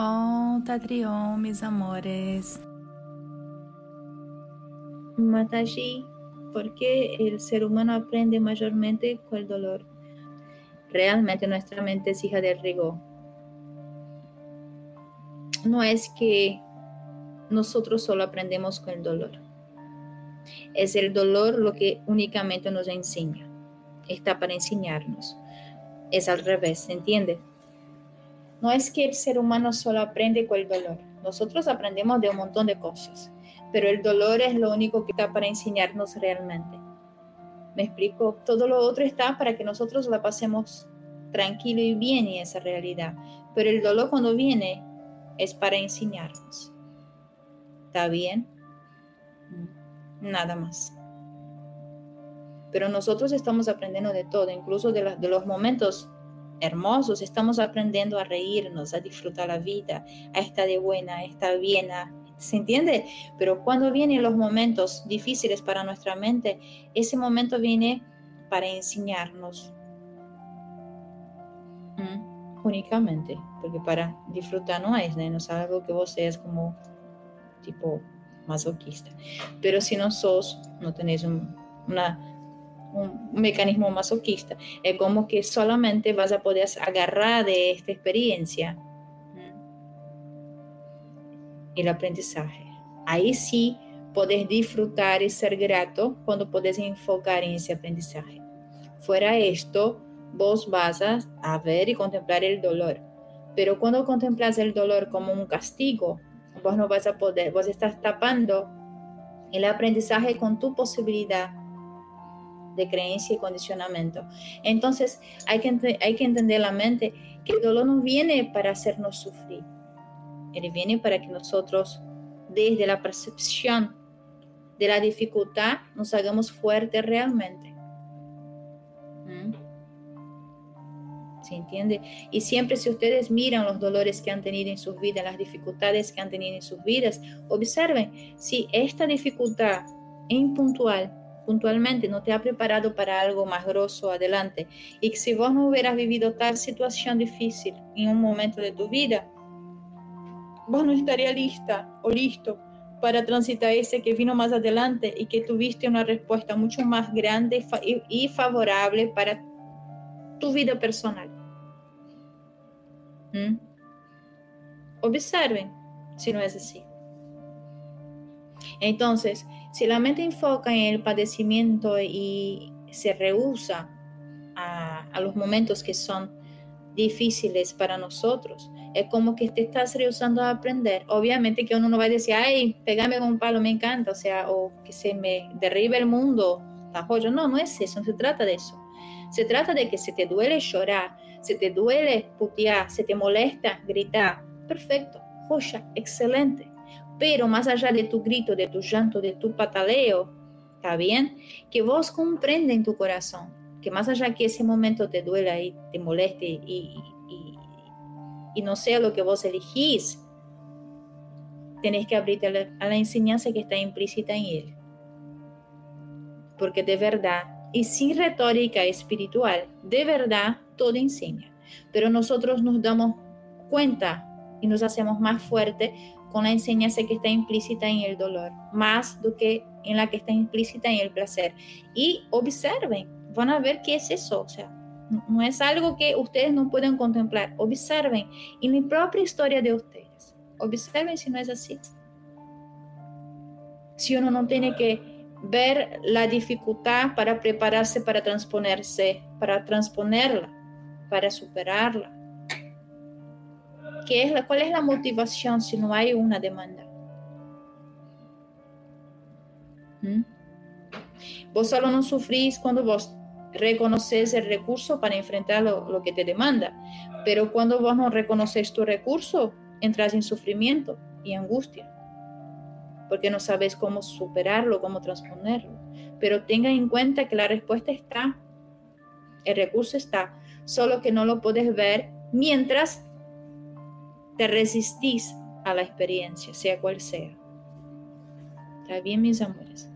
pregunta, Trión, mis amores. Mataji, ¿por qué el ser humano aprende mayormente con el dolor? Realmente nuestra mente es hija del rigor. No es que nosotros solo aprendemos con el dolor. Es el dolor lo que únicamente nos enseña. Está para enseñarnos. Es al revés, ¿se entiende? No es que el ser humano solo aprende con el dolor. Nosotros aprendemos de un montón de cosas, pero el dolor es lo único que está para enseñarnos realmente. ¿Me explico? Todo lo otro está para que nosotros la pasemos tranquilo y bien en esa realidad. Pero el dolor cuando viene es para enseñarnos. ¿Está bien? Nada más. Pero nosotros estamos aprendiendo de todo, incluso de, de los momentos hermosos, estamos aprendiendo a reírnos, a disfrutar la vida, a estar de buena, a estar bien, ¿se entiende? Pero cuando vienen los momentos difíciles para nuestra mente, ese momento viene para enseñarnos únicamente, porque para disfrutar no es, no es algo que vos seas como tipo masoquista. Pero si no sos, no tenés un, una un mecanismo masoquista. Es como que solamente vas a poder agarrar de esta experiencia el aprendizaje. Ahí sí puedes disfrutar y ser grato cuando puedes enfocar en ese aprendizaje. Fuera esto, vos vas a ver y contemplar el dolor. Pero cuando contemplas el dolor como un castigo, vos no vas a poder, vos estás tapando el aprendizaje con tu posibilidad de creencia y condicionamiento. Entonces hay que, hay que entender la mente que el dolor no viene para hacernos sufrir, él viene para que nosotros desde la percepción de la dificultad nos hagamos fuertes realmente. ¿Mm? ¿Se entiende? Y siempre si ustedes miran los dolores que han tenido en sus vidas, las dificultades que han tenido en sus vidas, observen si esta dificultad impuntual puntualmente no te ha preparado para algo más grosso adelante y que si vos no hubieras vivido tal situación difícil en un momento de tu vida, vos no estarías lista o listo para transitar ese que vino más adelante y que tuviste una respuesta mucho más grande y favorable para tu vida personal. ¿Mm? Observen si no es así. Entonces, si la mente enfoca en el padecimiento y se rehúsa a, los momentos que son difíciles para nosotros, es como que te estás rehusando a aprender. Obviamente que uno no va a decir, ay, pegame con un palo, me encanta, o sea, o que se me derribe el mundo, está joya. No, no es eso, no se trata de eso. Se trata de que si te duele llorar, si te duele putear, si te molesta gritar, perfecto, joya, excelente. Pero más allá de tu grito, de tu llanto, de tu pataleo, ¿está bien? Que vos comprenda en tu corazón que más allá que ese momento te duela y te moleste y, y, no sea lo que vos elegís, tenés que abrirte a la, a la enseñanza que está implícita en él. Porque de verdad, y sin retórica espiritual, de verdad todo enseña. Pero nosotros nos damos cuenta y nos hacemos más fuertes con la enseñanza que está implícita en el dolor, más do que en la que está implícita en el placer. Y observen, van a ver qué es eso, o sea, no es algo que ustedes no pueden contemplar. Observen en la propia historia de ustedes. Observen si no es así. Si uno no tiene que ver la dificultad para prepararse para transponerse, para transponerla, para superarla es la, ¿Cuál es la motivación si no hay una demanda? ¿Mm? Vos solo no sufrís cuando vos reconoces el recurso para enfrentar lo, que te demanda, pero cuando vos no reconoces tu recurso, entras en sufrimiento y angustia, porque no sabes cómo superarlo, cómo transponerlo. Pero tenga en cuenta que la respuesta está, el recurso está, solo que no lo puedes ver mientras te resistís a la experiencia, sea cual sea. ¿Está bien, mis amores?